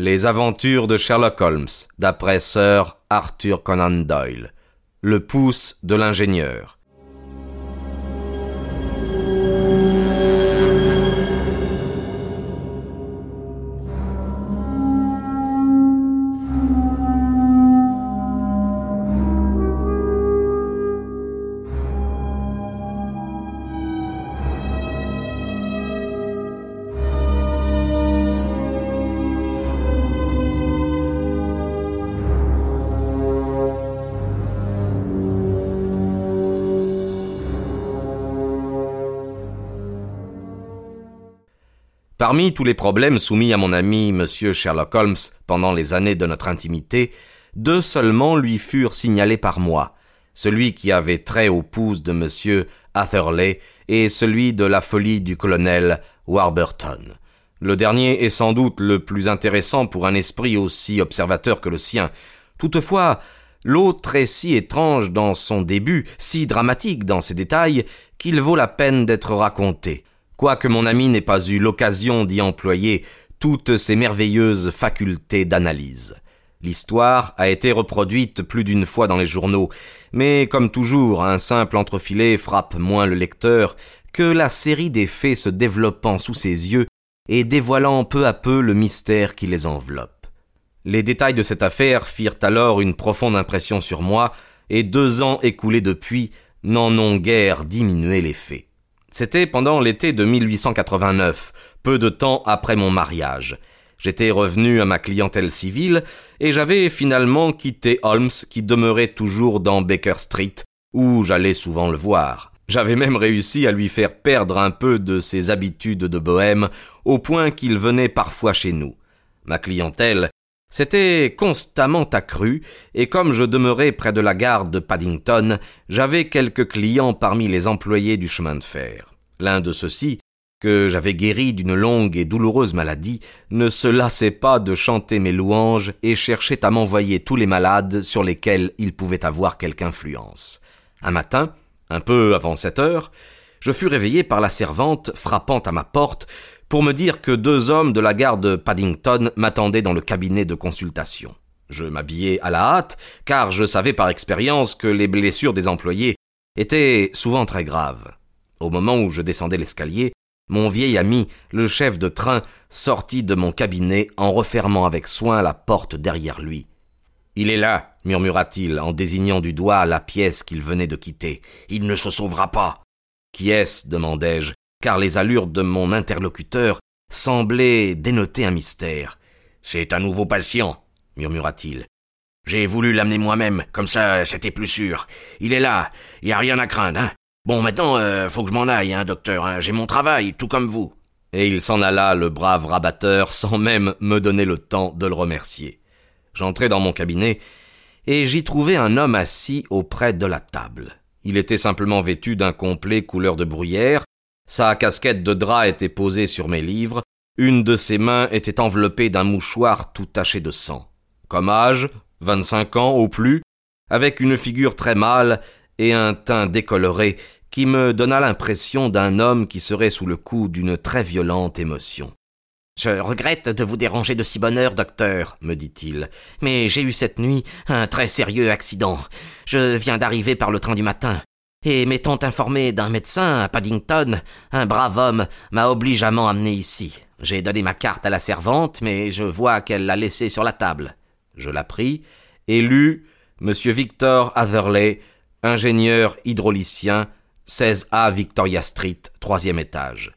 Les aventures de Sherlock Holmes, d'après Sir Arthur Conan Doyle. Le pouce de l'ingénieur. Parmi tous les problèmes soumis à mon ami monsieur Sherlock Holmes pendant les années de notre intimité, deux seulement lui furent signalés par moi, celui qui avait trait au pouce de monsieur Atherley et celui de la folie du colonel Warburton. Le dernier est sans doute le plus intéressant pour un esprit aussi observateur que le sien. Toutefois, l'autre est si étrange dans son début, si dramatique dans ses détails, qu'il vaut la peine d'être raconté quoique mon ami n'ait pas eu l'occasion d'y employer toutes ses merveilleuses facultés d'analyse. L'histoire a été reproduite plus d'une fois dans les journaux, mais comme toujours, un simple entrefilet frappe moins le lecteur que la série des faits se développant sous ses yeux et dévoilant peu à peu le mystère qui les enveloppe. Les détails de cette affaire firent alors une profonde impression sur moi, et deux ans écoulés depuis n'en ont guère diminué les faits. C'était pendant l'été de 1889, peu de temps après mon mariage. J'étais revenu à ma clientèle civile et j'avais finalement quitté Holmes qui demeurait toujours dans Baker Street, où j'allais souvent le voir. J'avais même réussi à lui faire perdre un peu de ses habitudes de bohème, au point qu'il venait parfois chez nous. Ma clientèle c'était constamment accru, et comme je demeurais près de la gare de Paddington, j'avais quelques clients parmi les employés du chemin de fer. L'un de ceux-ci, que j'avais guéri d'une longue et douloureuse maladie, ne se lassait pas de chanter mes louanges et cherchait à m'envoyer tous les malades sur lesquels il pouvait avoir quelque influence. Un matin, un peu avant sept heures, je fus réveillé par la servante frappant à ma porte pour me dire que deux hommes de la gare de Paddington m'attendaient dans le cabinet de consultation. Je m'habillai à la hâte, car je savais par expérience que les blessures des employés étaient souvent très graves. Au moment où je descendais l'escalier, mon vieil ami, le chef de train, sortit de mon cabinet en refermant avec soin la porte derrière lui. Il est là, murmura-t-il en désignant du doigt la pièce qu'il venait de quitter. Il ne se sauvera pas. Qui est-ce? demandai-je, car les allures de mon interlocuteur semblaient dénoter un mystère. C'est un nouveau patient, murmura-t-il. J'ai voulu l'amener moi-même, comme ça c'était plus sûr. Il est là, y a rien à craindre, hein. Bon, maintenant, euh, faut que je m'en aille, hein, docteur. Hein. J'ai mon travail, tout comme vous. Et il s'en alla, le brave rabatteur, sans même me donner le temps de le remercier. J'entrai dans mon cabinet, et j'y trouvai un homme assis auprès de la table. Il était simplement vêtu d'un complet couleur de bruyère, sa casquette de drap était posée sur mes livres, une de ses mains était enveloppée d'un mouchoir tout taché de sang. Comme âge, vingt-cinq ans au plus, avec une figure très mâle et un teint décoloré qui me donna l'impression d'un homme qui serait sous le coup d'une très violente émotion. Je regrette de vous déranger de si bonne heure, docteur, me dit-il, mais j'ai eu cette nuit un très sérieux accident. Je viens d'arriver par le train du matin et m'étant informé d'un médecin à Paddington, un brave homme m'a obligeamment amené ici. J'ai donné ma carte à la servante, mais je vois qu'elle l'a laissée sur la table. Je la pris et lus Monsieur Victor Atherley, ingénieur hydraulicien, 16A Victoria Street, troisième étage.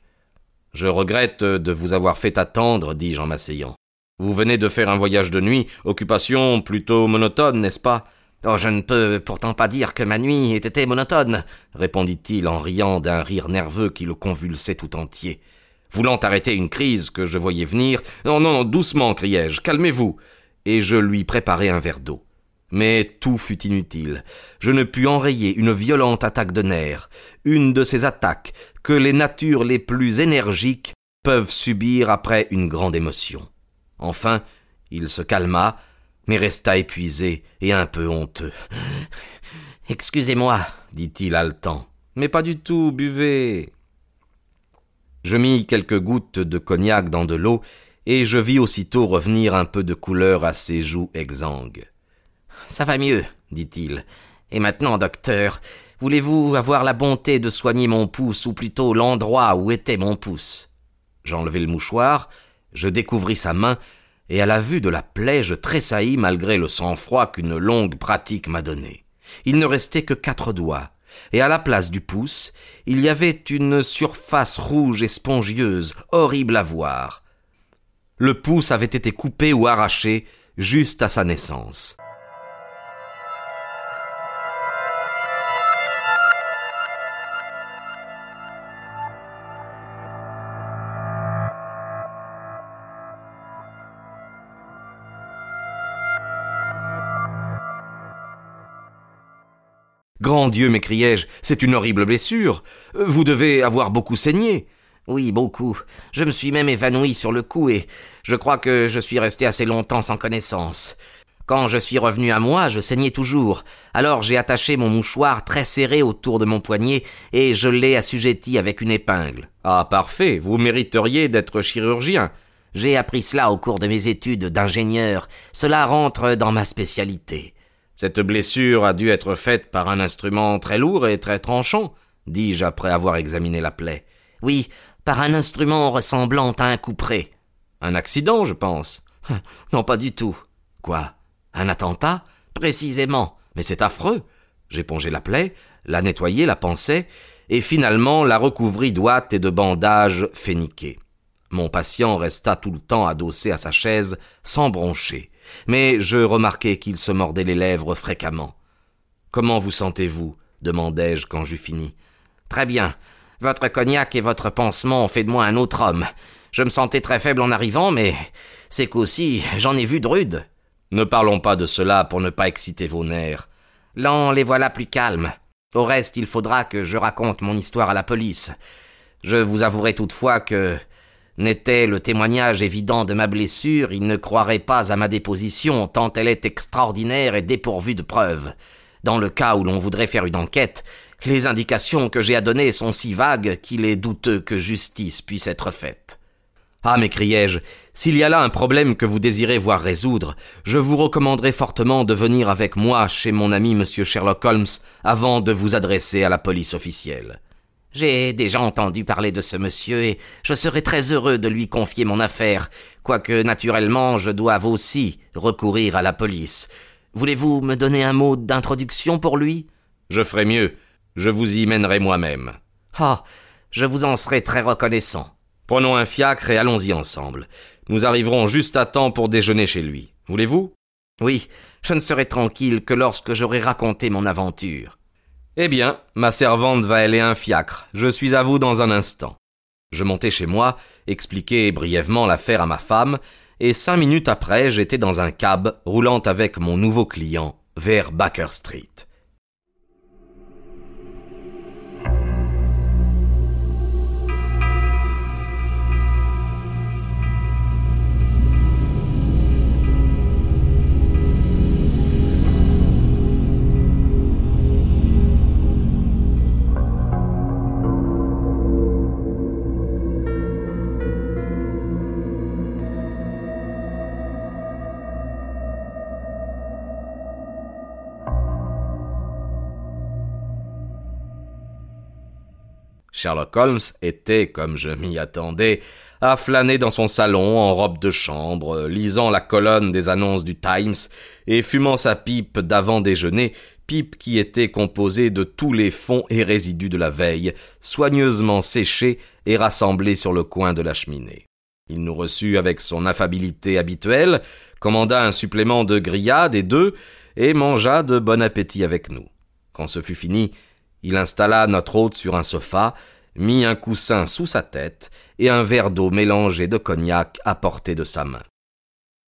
Je regrette de vous avoir fait attendre, dis-je en m'asseyant. Vous venez de faire un voyage de nuit, occupation plutôt monotone, n'est-ce pas? Oh, je ne peux pourtant pas dire que ma nuit ait été monotone, répondit-il en riant d'un rire nerveux qui le convulsait tout entier. Voulant arrêter une crise que je voyais venir, non, non, doucement, criai-je, calmez-vous. Et je lui préparai un verre d'eau. Mais tout fut inutile. Je ne pus enrayer une violente attaque de nerfs, une de ces attaques que les natures les plus énergiques peuvent subir après une grande émotion. Enfin, il se calma, mais resta épuisé et un peu honteux. Excusez-moi, dit-il haletant. Mais pas du tout, buvez. Je mis quelques gouttes de cognac dans de l'eau, et je vis aussitôt revenir un peu de couleur à ses joues exsangues. Ça va mieux, dit-il. Et maintenant, docteur, voulez-vous avoir la bonté de soigner mon pouce, ou plutôt l'endroit où était mon pouce? J'enlevai le mouchoir, je découvris sa main, et à la vue de la plaie je tressaillis malgré le sang-froid qu'une longue pratique m'a donné. Il ne restait que quatre doigts, et à la place du pouce, il y avait une surface rouge et spongieuse, horrible à voir. Le pouce avait été coupé ou arraché juste à sa naissance. Grand Dieu, m'écriai-je, c'est une horrible blessure. Vous devez avoir beaucoup saigné. Oui, beaucoup. Je me suis même évanoui sur le coup et je crois que je suis resté assez longtemps sans connaissance. Quand je suis revenu à moi, je saignais toujours. Alors j'ai attaché mon mouchoir très serré autour de mon poignet et je l'ai assujetti avec une épingle. Ah, parfait. Vous mériteriez d'être chirurgien. J'ai appris cela au cours de mes études d'ingénieur. Cela rentre dans ma spécialité. Cette blessure a dû être faite par un instrument très lourd et très tranchant, dis-je après avoir examiné la plaie. Oui, par un instrument ressemblant à un couperet. Un accident, je pense. Non, pas du tout. Quoi? Un attentat? Précisément. Mais c'est affreux. J'épongeai la plaie, la nettoyai, la pansai, et finalement la recouvris d'ouates et de bandages féniqués. Mon patient resta tout le temps adossé à sa chaise, sans broncher mais je remarquai qu'il se mordait les lèvres fréquemment. Comment vous sentez-vous? demandai-je quand j'eus fini. Très bien. Votre cognac et votre pansement ont fait de moi un autre homme. Je me sentais très faible en arrivant, mais c'est qu'aussi j'en ai vu de rudes. Ne parlons pas de cela pour ne pas exciter vos nerfs. Là, les voilà plus calmes. Au reste, il faudra que je raconte mon histoire à la police. Je vous avouerai toutefois que N'était le témoignage évident de ma blessure, il ne croirait pas à ma déposition, tant elle est extraordinaire et dépourvue de preuves. Dans le cas où l'on voudrait faire une enquête, les indications que j'ai à donner sont si vagues qu'il est douteux que justice puisse être faite. Ah, m'écriai-je, s'il y a là un problème que vous désirez voir résoudre, je vous recommanderais fortement de venir avec moi chez mon ami monsieur Sherlock Holmes avant de vous adresser à la police officielle. J'ai déjà entendu parler de ce monsieur et je serais très heureux de lui confier mon affaire, quoique naturellement je doive aussi recourir à la police. Voulez-vous me donner un mot d'introduction pour lui? Je ferai mieux. Je vous y mènerai moi-même. Ah, je vous en serai très reconnaissant. Prenons un fiacre et allons-y ensemble. Nous arriverons juste à temps pour déjeuner chez lui. Voulez-vous? Oui, je ne serai tranquille que lorsque j'aurai raconté mon aventure. Eh bien, ma servante va aller un fiacre. Je suis à vous dans un instant. Je montai chez moi, expliquai brièvement l'affaire à ma femme, et cinq minutes après, j'étais dans un cab roulant avec mon nouveau client vers Baker Street. Sherlock Holmes était, comme je m'y attendais, à flâner dans son salon en robe de chambre, lisant la colonne des annonces du Times et fumant sa pipe d'avant-déjeuner, pipe qui était composée de tous les fonds et résidus de la veille, soigneusement séchés et rassemblés sur le coin de la cheminée. Il nous reçut avec son affabilité habituelle, commanda un supplément de grillade et d'œufs, et mangea de bon appétit avec nous. Quand ce fut fini, il installa notre hôte sur un sofa, mit un coussin sous sa tête et un verre d'eau mélangé de cognac à portée de sa main.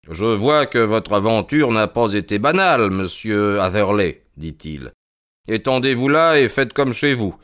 Je vois que votre aventure n'a pas été banale, monsieur Atherley, dit-il. Étendez-vous là et faites comme chez vous.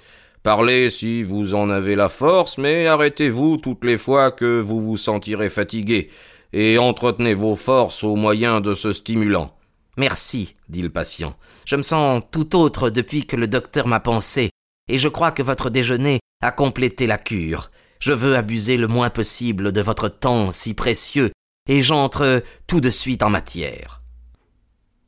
Parlez si vous en avez la force, mais arrêtez-vous toutes les fois que vous vous sentirez fatigué, et entretenez vos forces au moyen de ce stimulant. Merci, dit le patient. Je me sens tout autre depuis que le docteur m'a pensé, et je crois que votre déjeuner a complété la cure. Je veux abuser le moins possible de votre temps si précieux, et j'entre tout de suite en matière.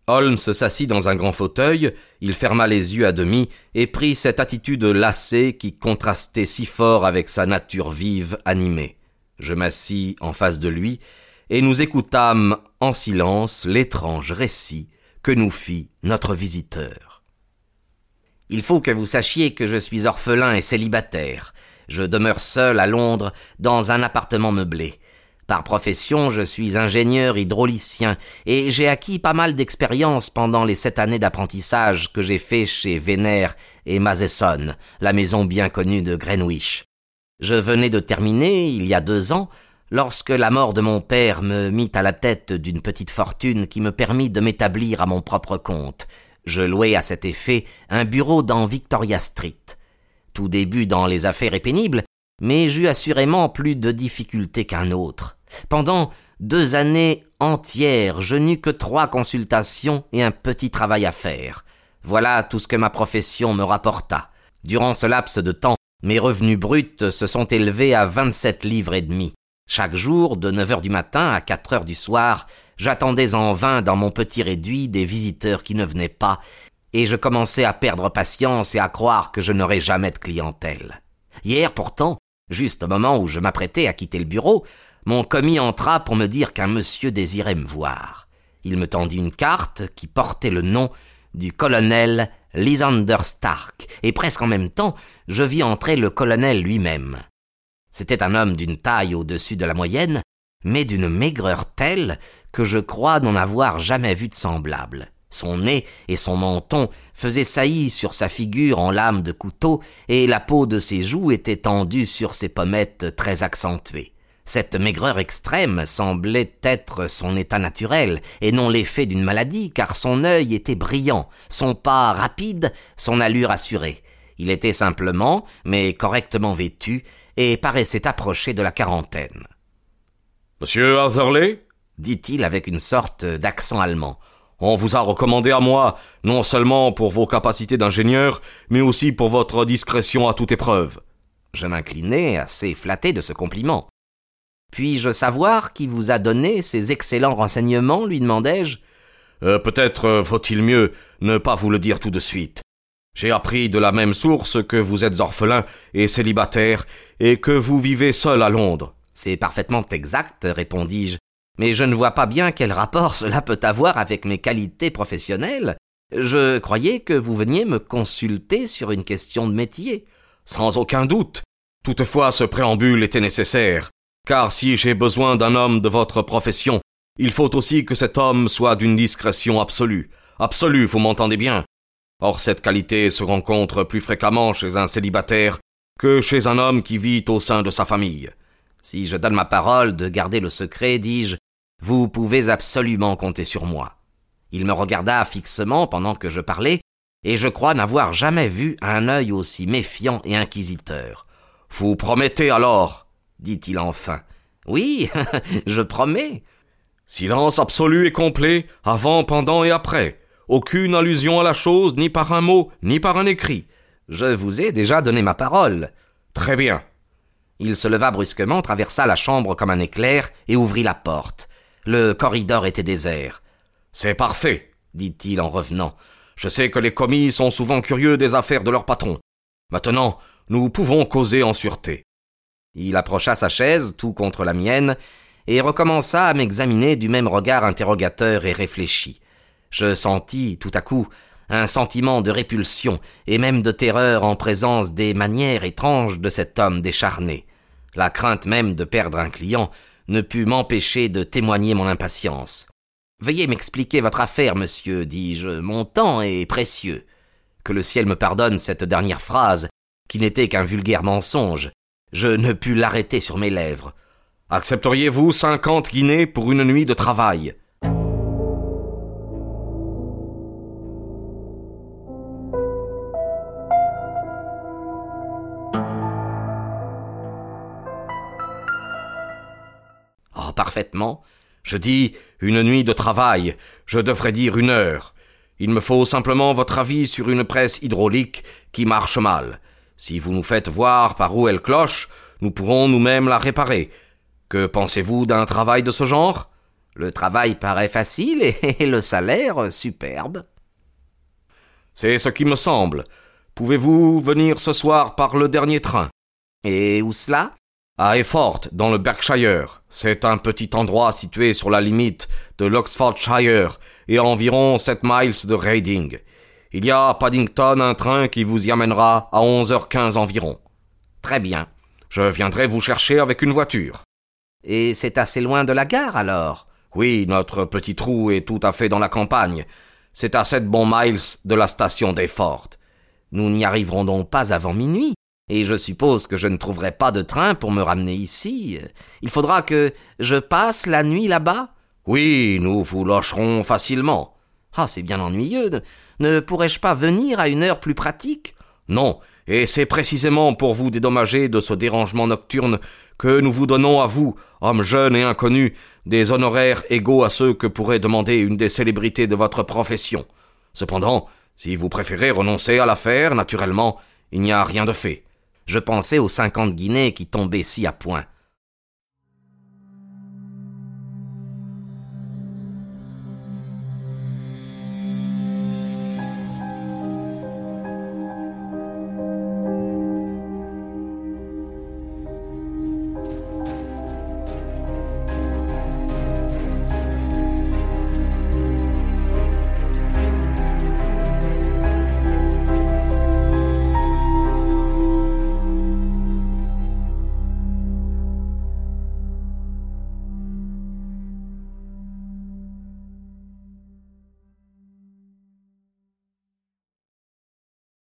Holmes s'assit dans un grand fauteuil, il ferma les yeux à demi et prit cette attitude lassée qui contrastait si fort avec sa nature vive, animée. Je m'assis en face de lui, et nous écoutâmes en silence l'étrange récit que nous fit notre visiteur. Il faut que vous sachiez que je suis orphelin et célibataire. Je demeure seul à Londres dans un appartement meublé. Par profession, je suis ingénieur hydraulicien et j'ai acquis pas mal d'expérience pendant les sept années d'apprentissage que j'ai fait chez Vénère et Mazeson, la maison bien connue de Greenwich. Je venais de terminer, il y a deux ans, lorsque la mort de mon père me mit à la tête d'une petite fortune qui me permit de m'établir à mon propre compte. Je louai à cet effet un bureau dans Victoria Street. Tout début dans les affaires est pénible, mais j'eus assurément plus de difficultés qu'un autre. Pendant deux années entières, je n'eus que trois consultations et un petit travail à faire. Voilà tout ce que ma profession me rapporta. Durant ce laps de temps, mes revenus bruts se sont élevés à vingt-sept livres et demi. Chaque jour, de neuf heures du matin à quatre heures du soir, j'attendais en vain dans mon petit réduit des visiteurs qui ne venaient pas, et je commençais à perdre patience et à croire que je n'aurais jamais de clientèle. Hier pourtant, juste au moment où je m'apprêtais à quitter le bureau, mon commis entra pour me dire qu'un monsieur désirait me voir. Il me tendit une carte qui portait le nom du colonel Lysander Stark, et presque en même temps, je vis entrer le colonel lui-même. C'était un homme d'une taille au-dessus de la moyenne, mais d'une maigreur telle que je crois n'en avoir jamais vu de semblable. Son nez et son menton faisaient saillie sur sa figure en lame de couteau, et la peau de ses joues était tendue sur ses pommettes très accentuées. Cette maigreur extrême semblait être son état naturel, et non l'effet d'une maladie, car son œil était brillant, son pas rapide, son allure assurée. Il était simplement, mais correctement vêtu, et paraissait approcher de la quarantaine. Monsieur Hatherley dit-il avec une sorte d'accent allemand. On vous a recommandé à moi, non seulement pour vos capacités d'ingénieur, mais aussi pour votre discrétion à toute épreuve. Je m'inclinai, assez flatté de ce compliment. Puis-je savoir qui vous a donné ces excellents renseignements lui demandai-je. Euh, Peut-être euh, vaut-il mieux ne pas vous le dire tout de suite. J'ai appris de la même source que vous êtes orphelin et célibataire, et que vous vivez seul à Londres. C'est parfaitement exact, répondis-je, mais je ne vois pas bien quel rapport cela peut avoir avec mes qualités professionnelles. Je croyais que vous veniez me consulter sur une question de métier. Sans aucun doute. Toutefois, ce préambule était nécessaire, car si j'ai besoin d'un homme de votre profession, il faut aussi que cet homme soit d'une discrétion absolue. Absolue, vous m'entendez bien? Or cette qualité se rencontre plus fréquemment chez un célibataire que chez un homme qui vit au sein de sa famille. Si je donne ma parole de garder le secret, dis-je, vous pouvez absolument compter sur moi. Il me regarda fixement pendant que je parlais, et je crois n'avoir jamais vu un œil aussi méfiant et inquisiteur. Vous promettez alors dit-il enfin. Oui, je promets. Silence absolu et complet, avant, pendant et après. Aucune allusion à la chose, ni par un mot, ni par un écrit. Je vous ai déjà donné ma parole. Très bien. Il se leva brusquement, traversa la chambre comme un éclair et ouvrit la porte. Le corridor était désert. C'est parfait, dit-il en revenant. Je sais que les commis sont souvent curieux des affaires de leur patron. Maintenant, nous pouvons causer en sûreté. Il approcha sa chaise, tout contre la mienne, et recommença à m'examiner du même regard interrogateur et réfléchi. Je sentis, tout à coup, un sentiment de répulsion et même de terreur en présence des manières étranges de cet homme décharné. La crainte même de perdre un client ne put m'empêcher de témoigner mon impatience. Veuillez m'expliquer votre affaire, monsieur, dis-je, mon temps est précieux. Que le ciel me pardonne cette dernière phrase, qui n'était qu'un vulgaire mensonge, je ne pus l'arrêter sur mes lèvres. Accepteriez-vous cinquante guinées pour une nuit de travail? Parfaitement. Je dis une nuit de travail, je devrais dire une heure. Il me faut simplement votre avis sur une presse hydraulique qui marche mal. Si vous nous faites voir par où elle cloche, nous pourrons nous-mêmes la réparer. Que pensez-vous d'un travail de ce genre? Le travail paraît facile et le salaire superbe. C'est ce qui me semble. Pouvez-vous venir ce soir par le dernier train? Et où cela? À Effort, dans le Berkshire. C'est un petit endroit situé sur la limite de l'Oxfordshire et à environ sept miles de Reading. Il y a à Paddington un train qui vous y amènera à onze heures quinze environ. Très bien. Je viendrai vous chercher avec une voiture. Et c'est assez loin de la gare alors? Oui, notre petit trou est tout à fait dans la campagne. C'est à sept bons miles de la station d'Effort. Nous n'y arriverons donc pas avant minuit. Et je suppose que je ne trouverai pas de train pour me ramener ici. Il faudra que je passe la nuit là-bas? Oui, nous vous logerons facilement. Ah, c'est bien ennuyeux. Ne pourrais-je pas venir à une heure plus pratique? Non, et c'est précisément pour vous dédommager de ce dérangement nocturne que nous vous donnons à vous, hommes jeunes et inconnus, des honoraires égaux à ceux que pourrait demander une des célébrités de votre profession. Cependant, si vous préférez renoncer à l'affaire, naturellement, il n'y a rien de fait. Je pensais aux cinquante guinées qui tombaient si à point.